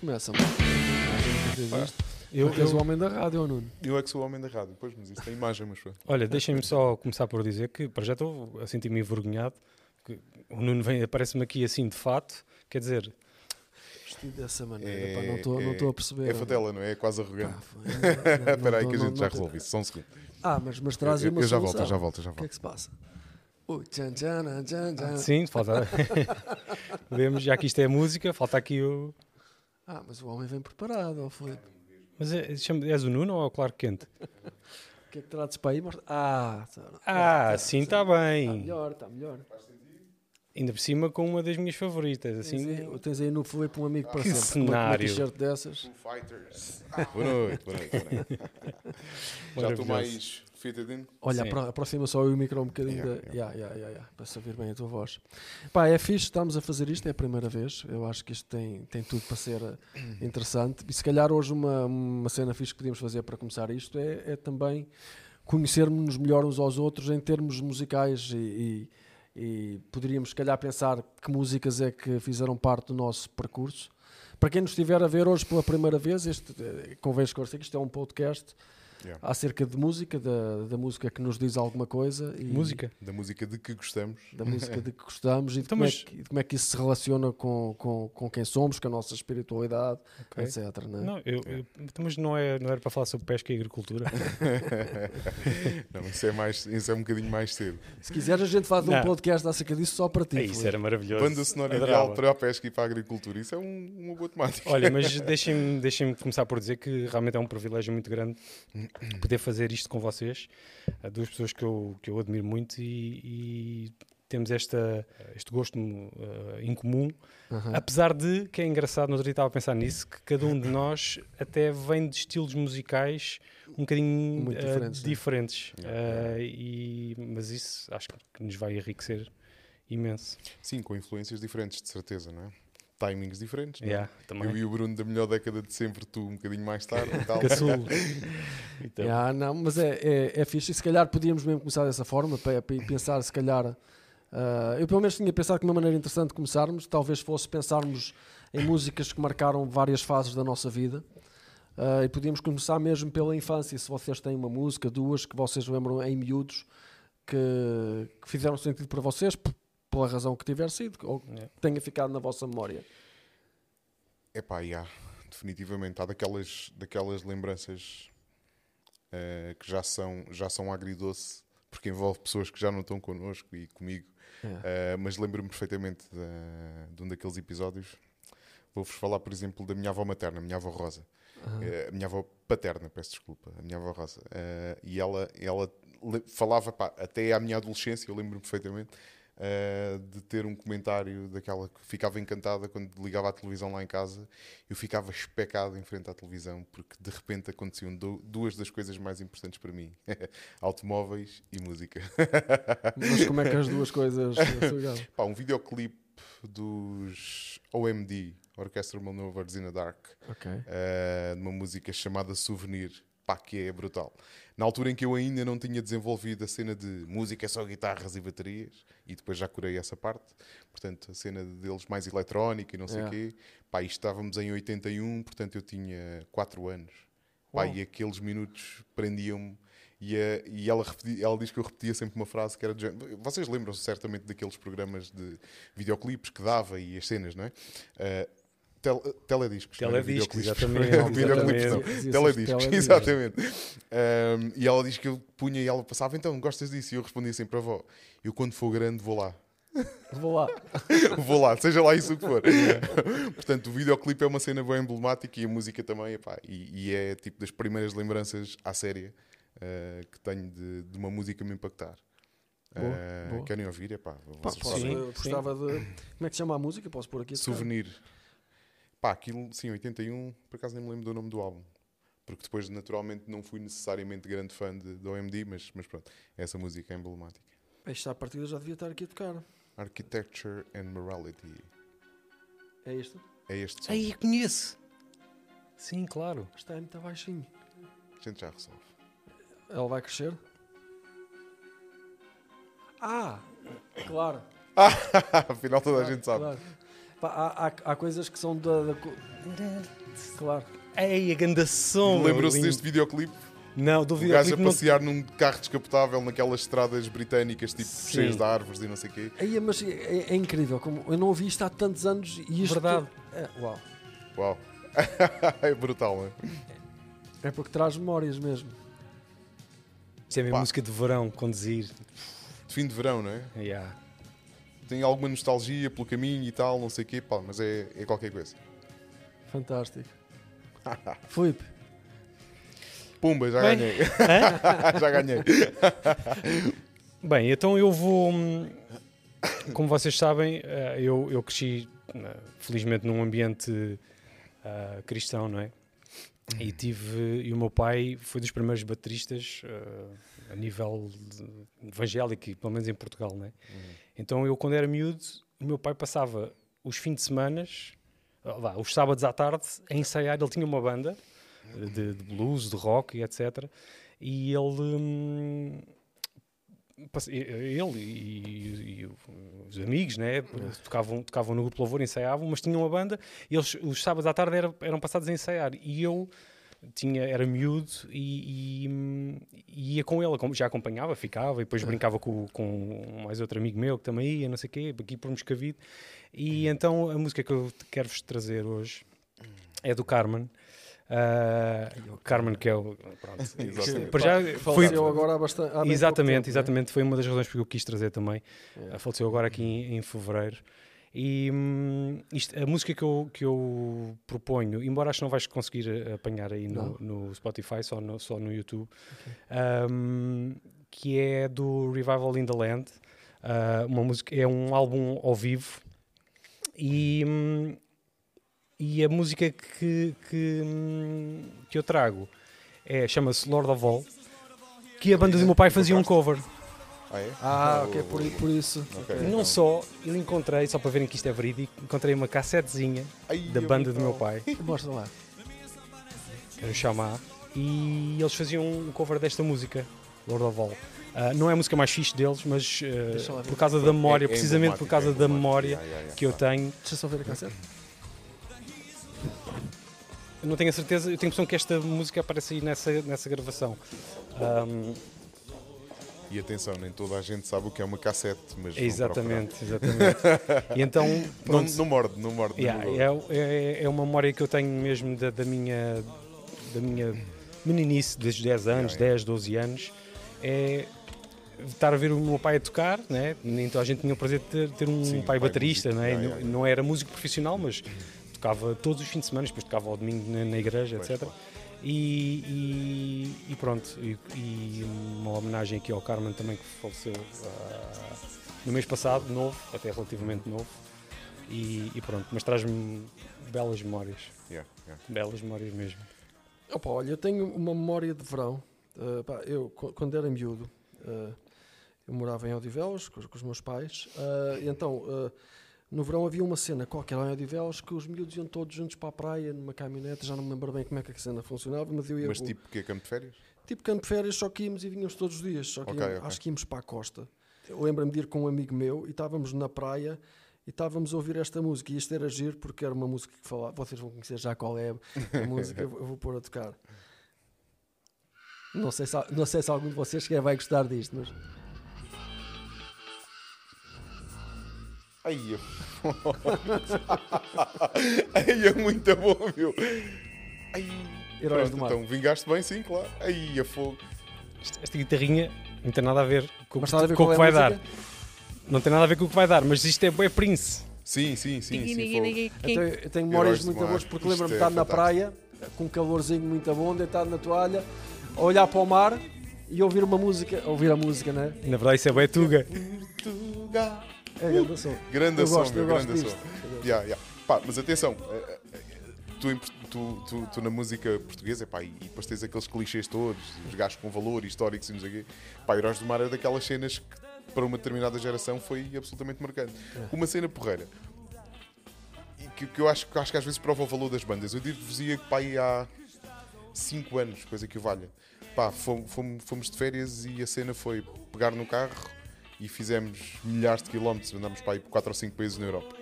começa, mano. Eu, Eu- és o homem da rádio, ou Nuno? Eu é que sou o homem da rádio, pois, mas isso tem imagem, mas pronto. Olha, deixem-me só começar por dizer que para já estou a sentir-me envergonhado. que o Nuno vem, aparece-me aqui assim de fato. Quer dizer, Vestido dessa maneira, É- pá, não estou não é- estou a perceber. É fatela, não é? É quase arrogante. foi- não- não- Espera aí que a não- gente já resolve isso, só um segundo. Ah, mas, mas traz Eu, uma eu já solução. volto, eu já volto, já O que é volto. que se passa? Ui, tchan, tchan, tchan, tchan. sim, falta. Podemos, já que isto é música, falta aqui o. Ah, mas o homem vem preparado, ó Filipe. Mas é, chama- és o Nuno ou é o Clark Kent? O que é que trazes para aí? Ah, tá- Ah, tá- sim, tá- está Está bem. melhor, está melhor. Ainda por cima com uma das minhas favoritas. Tens, Assim, aí, tens aí no Filipe um amigo para Que sempre. com uma- com Uma cenário. t-shirt dessas. Fighters. Boa noite, boa noite. Boa noite. Já estou mais fitted in. Olha, Sim. apro- aproxima só o micro um bocadinho Yeah, da. Yeah, yeah, yeah, yeah, para se ouvir bem a tua voz. Pá, é fixe, estamos a fazer isto, é a primeira vez. Eu acho que isto tem, tem tudo para ser eh, interessante. E se calhar hoje uma, uma cena fixe que podíamos fazer para começar isto é, é também conhecermos-nos melhor uns aos outros em termos musicais e, e- e poderíamos se calhar pensar que músicas é que fizeram parte do nosso percurso. Para quem nos estiver a ver hoje pela primeira vez, este, eh, convém esclarecer que isto é um podcast Yeah. acerca de música, da, da música que nos diz alguma coisa. E música. Da música de que gostamos. Da música de que gostamos e de, Então, como, é mas- que, de como é que isso se relaciona com, com, com quem somos, com a nossa espiritualidade, Ok. etc. Né? Não, eu, eu- então, mas não, é, não era para falar sobre pesca e agricultura? Não, isso é, mais, isso é um bocadinho mais cedo. Se quiseres, a gente faz um Não. podcast acerca disso só para ti. É, isso era maravilhoso. Banda sonora Adorava. ideal para a pesca e para a agricultura. Isso é um- uma boa temática. Olha, mas deixem-me deixem começar por dizer que realmente é um privilégio muito grande poder fazer isto com vocês, duas pessoas que eu, que eu admiro muito e, e temos esta, este gosto eh, em comum, Aham. apesar de, que é engraçado, no outro dia estava a pensar nisso, que cada um de nós até vem de estilos musicais um bocadinho Muito diferentes, né? diferentes. Yeah. Eh, e, mas isso acho que nos vai enriquecer imenso. Sim, com influências diferentes, de certeza, não é? Timings diferentes. não é? Yeah, também. Eu e o Bruno da melhor década de sempre, tu um bocadinho mais tarde e tal. Então, Yeah, não, mas é, é, é fixe. E se calhar podíamos mesmo começar dessa forma, para, para pensar, se calhar. ah, eu pelo menos tinha pensado que uma maneira interessante de começarmos talvez fosse pensarmos em músicas que marcaram várias fases da nossa vida. Ah, e podíamos começar mesmo pela infância. Se vocês têm uma música, duas, que vocês lembram em miúdos, que, que fizeram sentido para vocês, pela razão que tiver sido, ou que Yeah. tenha ficado na vossa memória. É pá, já, definitivamente. Há daquelas, daquelas lembranças eh, que já são, já são agridoce, porque envolve pessoas que já não estão connosco e comigo. Yeah. Eh, mas lembro-me perfeitamente de, de um daqueles episódios. Vou-vos falar, por exemplo, da minha avó materna, a minha avó Rosa. Aham. Eh, a minha avó paterna, peço desculpa, a minha avó Rosa. E ela, ela falava, pá, até à minha adolescência, eu lembro-me perfeitamente, eh, de ter um comentário daquela que ficava encantada quando ligava a televisão lá em casa. Eu ficava especado em frente à televisão, porque de repente aconteciam du- duas das coisas mais importantes para mim: automóveis e música. Mas como é que as duas coisas? Pá, um videoclipe dos OMD, Orchestral Maneuvers in the Dark. Ok. uh, numa música chamada Souvenir, pá, que é brutal. Na altura em que eu ainda não tinha desenvolvido a cena de música é só guitarras e baterias, e depois já curei essa parte, portanto, a cena deles mais eletrónica e não sei o Yeah. quê, pá, e estávamos em 81, portanto eu tinha 4 anos, pá, Uau. e aqueles minutos prendiam-me. E, a- e ela, ela diz que eu repetia sempre uma frase que era do género- Vocês lembram-se certamente daqueles programas de videoclipes que dava e as cenas, não é? Uh, tel- telediscos. era Telediscos, videoclipes. exatamente, Não, não. exatamente. Telediscos, exatamente. Um, e ela diz que eu punha e ela passava, então gostas disso? E eu respondia sempre, avó, eu quando for grande vou lá. Vou lá. vou lá, seja lá isso o que for. Portanto, o videoclipe é uma cena bem emblemática e a música também, epá, e, e é tipo das primeiras lembranças à série uh, que tenho de, de uma música me impactar. Boa, Uh, boa. Querem ouvir? Epá, Pá, posso. Sim, eu gostava de. Como é que se chama a música? Posso pôr aqui? a tocar? Pá, aquilo, sim, 81, por acaso nem me lembro do nome do álbum. Porque depois, naturalmente, não fui necessariamente grande fã de, do OMD, mas, mas pronto, essa música é emblemática. Esta partida já devia estar aqui a tocar. Architecture and Morality. É isto? É este som. Aí, conheço. Sim, claro. Está muito baixinho. A gente já resolve. Ela vai crescer? Ah! Claro. Afinal, toda a gente sabe. claro. Pá, há, há, há coisas que são da. da Claro. Ei, a ganda som! Lembram-se lindo. deste videoclipe? Não, do O gajo a videoclipe não... passear num carro descapotável naquelas estradas britânicas, tipo, Sim. cheias de árvores e não sei o quê. Aí, mas é, é incrível, como eu não ouvi isto há tantos anos e isto. Verdade. É, uau. Uau. é brutal, não é? É porque traz memórias mesmo. Isto é a minha Pá. música de verão, conduzir. De fim de verão, não é? Yeah. Tem alguma nostalgia pelo caminho e tal, não sei o quê, pá, mas é, é qualquer coisa. Fantástico. Filipe, Pumba, já Bem. ganhei. já ganhei. Bem, então eu vou. Como vocês sabem, eh, eu, eu cresci, eh, felizmente, num ambiente ah, cristão, não é? E tive. E o meu pai foi dos primeiros bateristas ah, a nível evangélico, pelo menos em Portugal, não é? Então eu, quando era miúdo, o meu pai passava os fins de semana, os sábados à tarde, a ensaiar. Ele tinha uma banda eh, de, de blues, de rock e etc. E ele. hum, ele e, e os amigos, né? Tocavam, tocavam no grupo louvor, ensaiavam, mas tinham uma banda e eles, os sábados à tarde era- eram passados a ensaiar. E eu tinha, era miúdo e, e, e ia com ele, já acompanhava, ficava e depois brincava com, com mais outro amigo meu que também ia, não sei o quê, aqui por Moscavide. E então a música que eu quero-vos trazer hoje é do Carmen. Ah, Carmen, que é o. Pronto, Exatamente. para já foi, faleceu agora há bastante. há exatamente, tempo, né? exatamente. Foi uma das razões porque eu quis trazer também. É. Uh, Faleceu agora aqui em, em fevereiro. E hum, isto- a música que eu, que eu proponho, embora acho que não vais conseguir uh, apanhar aí no, no Spotify, só no, só no YouTube, um, que é do Revival in the Land. Uh, uma música, é um álbum ao vivo. E, hum, e a música que, que, hum, que eu trago é, chama-se Lord of All, que a banda do meu pai fazia um cover. Ah, é? Ah, o- ok, por, por isso. Ok, E não então. só, eu encontrei, só para verem que isto é verídico, encontrei uma cassetezinha Ai, da é banda do meu pai, Mostra lá. era o Chamá, e eles faziam um cover desta música, Lord of All. Ah, não é a música mais fixe deles, mas ver. por causa da memória, É- é precisamente por causa é da memória Yeah, yeah, yeah, que eu tenho. Deixa só ver a cassete. Eu não tenho a certeza, eu tenho a impressão que esta música aparece aí nessa, nessa gravação. Ahm, E atenção, nem toda a gente sabe o que é uma cassete, mas exatamente, exatamente. E então. Não, não morde, não morde. Yeah, não é, é, é uma memória que eu tenho mesmo da, da minha da minha meninice, desde 10 anos, Yeah, 10, 12 anos, é estar a ver o meu pai a tocar, né? toda a gente tinha o prazer de ter, ter um Sim, pai pai baterista, músico, né? yeah, não, não era músico profissional, mas tocava todos os fins de semana, depois tocava ao domingo na, na igreja, Pois, etc. E, e- e pronto, e, e uma homenagem aqui ao Carmen também que faleceu ah, no mês passado, novo, até relativamente novo. E, e pronto, mas traz-me belas memórias, Yeah, yeah. belas memórias mesmo. Opa, olha, eu tenho uma memória de verão. Uh, pá, eu, qu- quando era miúdo, uh, eu morava em Odivelos com, os- com os meus pais. uh, e então, uh, no verão havia uma cena qualquer lá em Odivelos que os miúdos iam todos juntos para a praia, numa caminhonete. Já não me lembro bem como é que a cena funcionava, mas eu ia. Mas tipo, que é campo de férias? tipo campo de férias, só que íamos e vínhamos todos os dias. Só que Ok, íamos- ok. acho que íamos para a costa. Eu lembro-me de ir com um amigo meu e estávamos na praia e estávamos a ouvir esta música. E isto era giro porque era uma música que falava. Vocês vão conhecer já qual é a música, eu vou- pôr a tocar. Não sei, se, não sei se algum de vocês sequer vai gostar disto, mas. Ai, é... Ai, é muito bom, meu. Ai, Heróis pronto, do Mar. Então, vingaste bem, sim, claro. Ai, a fogo. Esta, esta guitarrinha não tem nada a ver com, o Mas que- está a ver com o qual que é a vai dar. música? Não tem nada a ver com o que vai dar, mas isto é, é Prince. Sim, sim, sim, sim. fogo. Então, eu tenho memórias Heróis do muito Mar. boas porque Isto lembro-me de é estar na praia com um calorzinho muito bom, deitado na toalha, a olhar para o mar e ouvir uma música. Ouvir a música, né? Na verdade, isso é Betuga. Portugal. É grande som. Grande Eu som, gosto, meu, grande som. Yeah, yeah. Pá, mas atenção, eh, eh, tu, tu, tu, tu na música portuguesa, pá, e depois tens aqueles clichês todos, os gajos com valor históricos e não sei o quê. Pá, Heróis do Mar é daquelas cenas que para uma determinada geração foi absolutamente marcante. Uma cena porreira. Que, que eu acho, que acho que às vezes prova o valor das bandas. Eu digo-vos que pá, há 5 anos, coisa que o valha. Pá, fomos, fomos de férias e a cena foi pegar no carro e fizemos milhares de quilómetros, andámos para aí por 4 ou 5 países na Europa.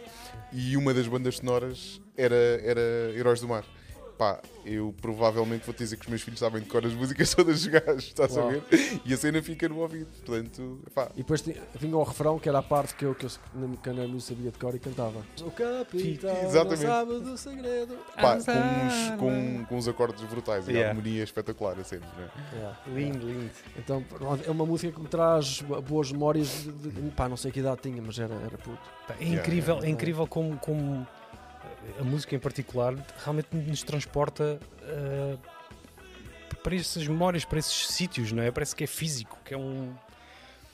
E uma das bandas sonoras era, era Heróis do Mar. Pá, eu provavelmente vou te dizer que os meus filhos sabem decorar as músicas todas dos gajos, estás a Uau. ver? E a cena fica no ouvido, portanto, pá, E depois vinha o refrão, que era a parte que eu, que eu que eu não sabia de cor e cantava. O capitão não Exatamente. sabe do segredo. pá, Ah, com, uns, com, com uns acordes brutais e a Yeah. harmonia espetacular, assim, né? Yeah. Lindo, lindo. Então é uma música que me traz boas memórias de, de- de- pá, não sei que idade tinha, mas era, era puto. É Yeah, incrível, yeah. é incrível como, como a música em particular realmente nos transporta eh, para essas memórias, para esses sítios, não é? Parece que é físico, que é um,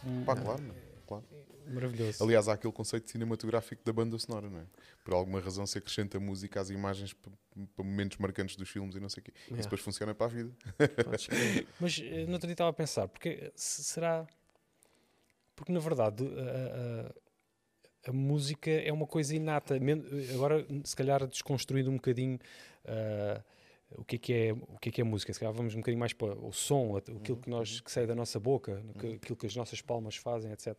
um- Pá, claro, claro. maravilhoso. Aliás, há aquele conceito cinematográfico da banda sonora, não é? Por alguma razão se acrescenta música às imagens para momentos marcantes dos filmes e não sei o quê. Isso Yeah. depois funciona para a vida. Mas eh, no outro estava a pensar, porque se- será. Porque na verdade a, a- a música é uma coisa inata. Agora, se calhar, desconstruindo um bocadinho ah, o, que é que é, o que é que é música, se calhar vamos um bocadinho mais para o som, aquilo que, nós, que sai da nossa boca, que- aquilo que as nossas palmas fazem, etc.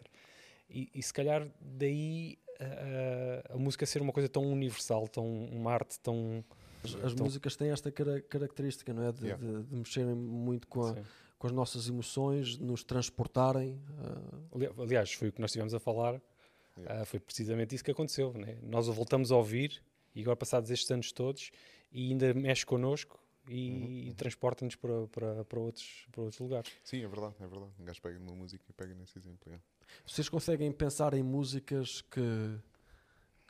E, e se calhar daí a, a- a música ser uma coisa tão universal, tão uma arte tão. As, as Então- músicas têm esta cara- característica, não é? De, Yeah. de- de mexerem muito com, a- Sim. com as nossas emoções, de nos transportarem. Ali- Aliás, foi o que nós estivemos a falar. Yeah. Ah, foi precisamente isso que aconteceu. Né? Nós o voltamos a ouvir e agora, passados estes anos todos, e ainda mexe connosco e, e transporta-nos para, para, para, outros, para outros lugares. Sim, é verdade, é verdade. Um gajo pega numa música e pega nesse exemplo. é. Vocês conseguem pensar em músicas que,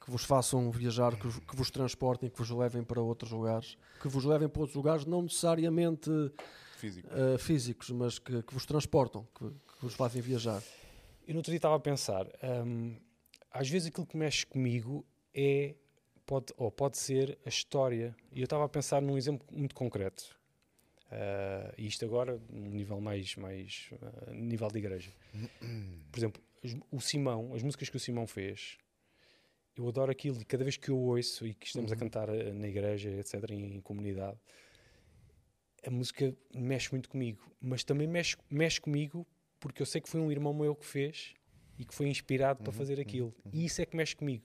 que vos façam viajar, que, vos- que vos transportem, que vos levem para outros lugares? Que vos levem para outros lugares, não necessariamente Físico. ah, físicos, mas que, que vos transportam, que, que vos fazem viajar. Eu no outro dia estava a pensar, hum, às vezes aquilo que mexe comigo é, pode, ou pode ser a história. E eu estava a pensar num exemplo muito concreto. Ah, e isto agora, num nível mais, mais ah, nível de igreja. Por exemplo, o Simão, as músicas que o Simão fez, eu adoro aquilo e cada vez que eu ouço e que estamos a cantar ah, na igreja, etc., em, em comunidade, a música mexe muito comigo, mas também mexe, mexe comigo porque eu sei que foi um irmão meu que fez e que foi inspirado para fazer aquilo. E isso é que mexe comigo.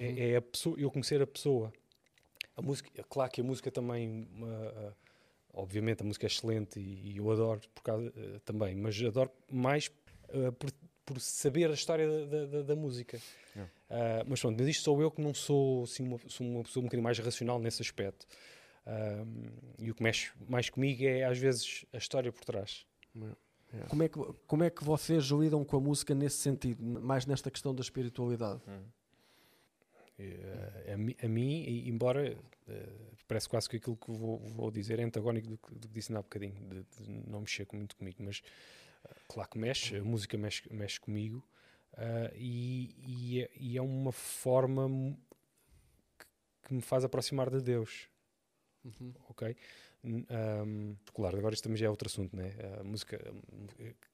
É, é a pessoa, eu conhecer a pessoa. A música, é claro que a música também, ah, ah, obviamente, a música é excelente e, e eu adoro por causa, ah, também, mas adoro mais ah, por, por saber a história da, da- da música. Yeah. Ah, mas pronto, mas isto sou eu que não sou, assim, uma, sou uma pessoa um bocadinho mais racional nesse aspecto. Ah, e o que mexe mais comigo é às vezes a história por trás. Como é, que, como é que vocês lidam com a música nesse sentido, mais nesta questão da espiritualidade? Eh, a, a mim, embora eh, parece quase que aquilo que vou, vou dizer é antagónico do que, do que disse há bocadinho, de, de não mexer muito comigo, mas eh, claro que mexe, a música mexe, mexe comigo ah, e, e é, e é uma forma que, que me faz aproximar de Deus, ok? Ahm, claro, agora isto também já é outro assunto, né? A música,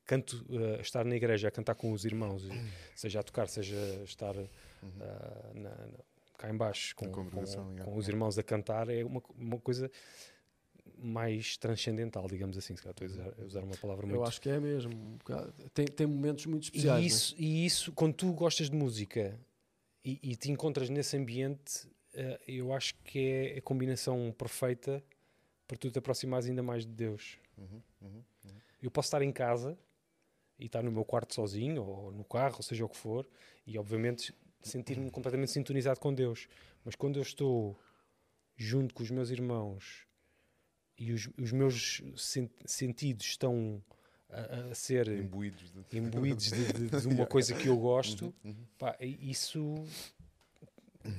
canto, eh, estar na igreja a cantar com os irmãos, e seja a tocar, seja estar ah, na- na- cá em baixo com, com- yeah. com os irmãos a cantar, é uma, uma coisa mais transcendental, digamos assim. Se calhar estou a usar, a usar uma palavra muito Eu acho que é mesmo. um. Tem, tem momentos muito especiais. e né? isso, e isso, quando tu gostas de música e, e te encontras nesse ambiente, eh, eu acho que é a combinação perfeita para tu te aproximares ainda mais de Deus. Uhum, uhum. Eu posso estar em casa e estar no meu quarto sozinho, ou no carro, ou seja o que for, e obviamente sentir-me completamente sintonizado com Deus. Mas quando eu estou junto com os meus irmãos e os, os meus sen- sentidos estão a, a ser Imbuídos de... imbuídos de, de- de uma coisa que eu gosto, pá,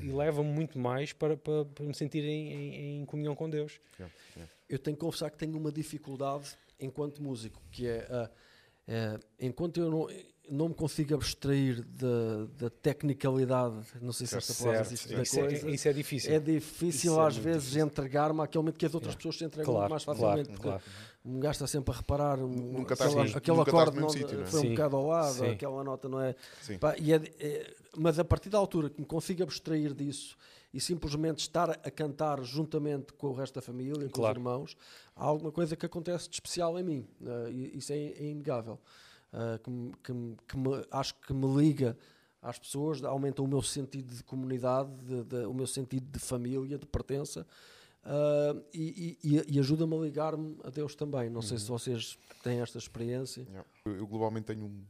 e isso eleva-me muito mais para, para, para me sentir em, em- em comunhão com Deus. Yeah, yeah. Eu tenho que confessar que tenho uma dificuldade enquanto músico, que é, ah, é, enquanto eu não, não me consigo abstrair da, da tecnicalidade, não sei se esta palavra Certo, existe, da isso, é, coisa, isso é difícil. é difícil Isso é às muito vezes entregar-me àquele momento que as outras Yeah. pessoas se entregam Claro, mais claro, facilmente. porque claro. Um gajo está sempre a reparar, um, Nunca estás aquela- no- aquele nunca estás acorde não, mesmo sítio, não é? foi um Sim. bocado ao lado, Sim. aquela nota não é. Sim. Pá, e é- é- mas a partir da altura que me consigo abstrair disso e simplesmente estar a cantar juntamente com o resto da família, com Claro. os irmãos, há alguma coisa que acontece de especial em mim. E isso é, é inegável. Ah, que, que que me- acho que me liga às pessoas, aumenta o meu sentido de comunidade, de- de- o meu sentido de família, de pertença. Uh, e, e, e ajuda-me a ligar-me a Deus também. Não sei se Uhum. vocês têm esta experiência. Yeah. Eu, eu globalmente tenho um-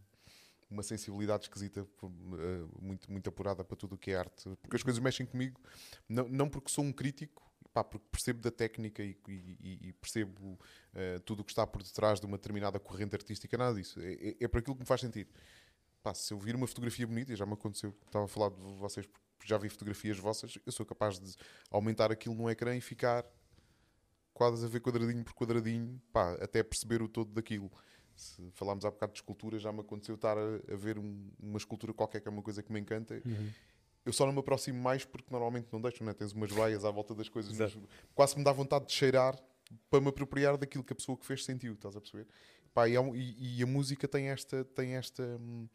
uma sensibilidade esquisita, eh, muito, muito apurada para tudo o que é arte, porque as coisas mexem comigo, não, não porque sou um crítico, pá, porque percebo da técnica e, e- e percebo eh, tudo o que está por detrás de uma determinada corrente artística, nada disso. É, é, é para aquilo que me faz sentido. Pá, se eu vir uma fotografia bonita, já me aconteceu, estava a falar de vocês, porque já vi fotografias vossas, eu sou capaz de aumentar aquilo no ecrã e ficar quadros a ver quadradinho por quadradinho, pá, até perceber o todo daquilo. Se falámos há bocado de escultura, já me aconteceu estar a, a ver um- uma escultura qualquer que é uma coisa que me encanta. Eu só não me aproximo mais porque normalmente não deixo, né? tens umas vaias à volta das coisas, mas quase me dá vontade de cheirar para me apropriar daquilo que a pessoa que fez sentiu, estás a perceber? Pá, e, é um- e- e a música tem esta, tem esta hum,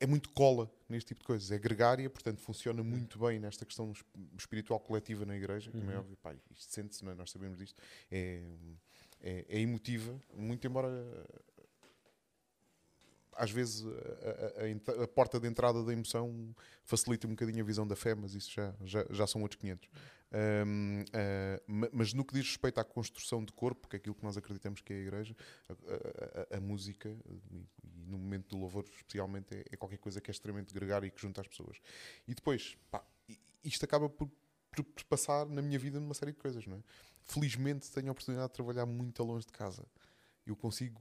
é muito cola neste tipo de coisas, é gregária, portanto funciona muito bem nesta questão es- espiritual coletiva na igreja, como é óbvio, pá, isto sente-se, é? nós sabemos disto, é, é, é emotiva, muito embora às vezes a, a- a a porta de entrada da emoção facilita um bocadinho a visão da fé, mas isso já, já, já são outros 500. Hum, ah, ma- mas no que diz respeito à construção de corpo, que é aquilo que nós acreditamos que é a igreja, a, a- a- a música, e, e no momento do louvor especialmente, é, é qualquer coisa que é extremamente gregária e que junta as pessoas. E depois, pá, isto acaba por, por- por passar na minha vida numa série de coisas, não é? Felizmente tenho a oportunidade de trabalhar muito longe de casa. Eu consigo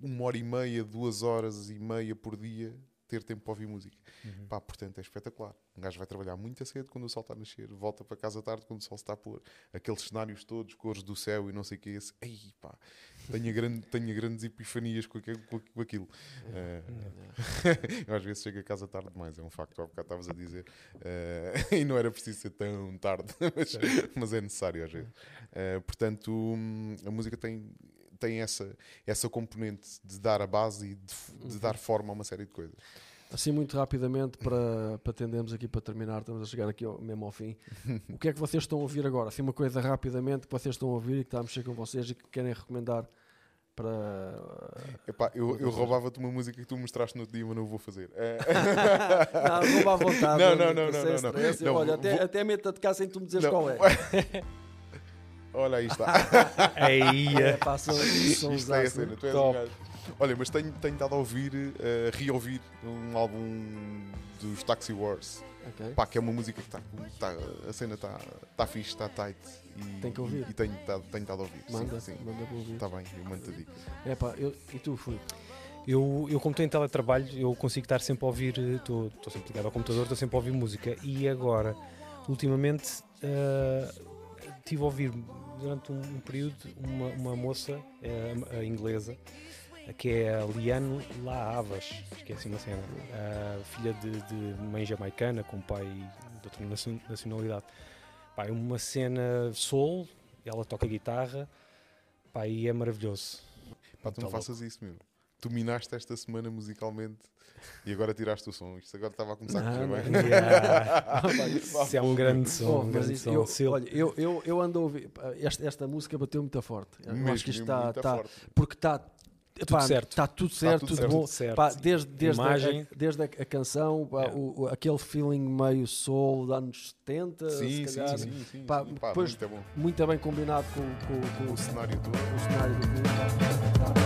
uma hora e meia, duas horas e meia por dia ter tempo para ouvir música. Pá, portanto, é espetacular. Um gajo vai trabalhar muito a cedo quando o sol está a nascer, volta para casa tarde quando o sol se está a pôr. Aqueles cenários todos, cores do céu e não sei o que é esse. Ei, pá, tenho, grande, tenho grandes epifanias com aquilo. Com, aquilo. Eu às vezes chego a casa tarde demais, é um facto, há bocado estavas a dizer. Eh, e não era preciso ser tão tarde, mas, mas é necessário às vezes. Eh, portanto, hum, a música tem, tem essa, essa componente de dar a base e de, de dar forma a uma série de coisas. Assim, muito rapidamente, para, para tendermos aqui para terminar, estamos a chegar aqui ao- mesmo ao fim. O que é que vocês estão a ouvir agora? Assim, uma coisa rapidamente que vocês estão a ouvir e que está a mexer com vocês e que querem recomendar para. Epá, eu, eu roubava-te uma música que tu mostraste no outro dia, mas não vou fazer. Eh, Não, rouba à vontade. Não, não, não, não, não, não. Não, meto a tocar sem tu me dizeres Não. qual é. Olha, aí está. Aí, é pá, são, são Isto é a cena. Tu és Top. um gajo. Olha, mas tenho, tenho estado a ouvir, eh, reouvir um álbum dos Taxi Wars. Ok. Pá, que é uma música que está. Tá, a cena está tá fixe, está tight. E, Tem que ouvir. E, e tenho estado a ouvir. Manda, sim, sim. manda para ouvir. Está bem, eu mando a dica. É pá, eu, e tu, Fui? Eu, eu como estou em teletrabalho, eu consigo estar sempre a ouvir, eh, estou estou sempre ligado ao computador, estou sempre a ouvir música. E agora, ultimamente, eh, estive a ouvir durante um, um período uma, uma moça eh, a inglesa, que é a Liane La Havas, acho que é assim uma cena, filha de, de mãe jamaicana, com pai de outra nacio- nacionalidade. Pá, é uma cena soul, ela toca guitarra, pá, e é maravilhoso. Pá, tu não Tá faças isso, meu. Tu minaste esta semana musicalmente e agora tiraste o som. Isto agora estava a começar a correr Não, bem. não. Yeah. Isso é um grande som. Oh, um grande isso- som. eu, olha, eu, eu, eu ando a ouvir. pá, Esta, esta música bateu muito forte. Mesmo, acho que isto está. muito está forte. porque está. Epá, certo. Está tudo certo, tudo tudo, certo. bom. Tudo certo. Pá, desde, desde, Imagem. a, desde a, a canção, pá, É. o, o- aquele feeling meio soul dos anos 70, Sim, se sim, calhar, sim, sim, Pá, sim. Pá, depois- muito é bom. muito bem combinado com, com, com O cenário todo. o cenário do.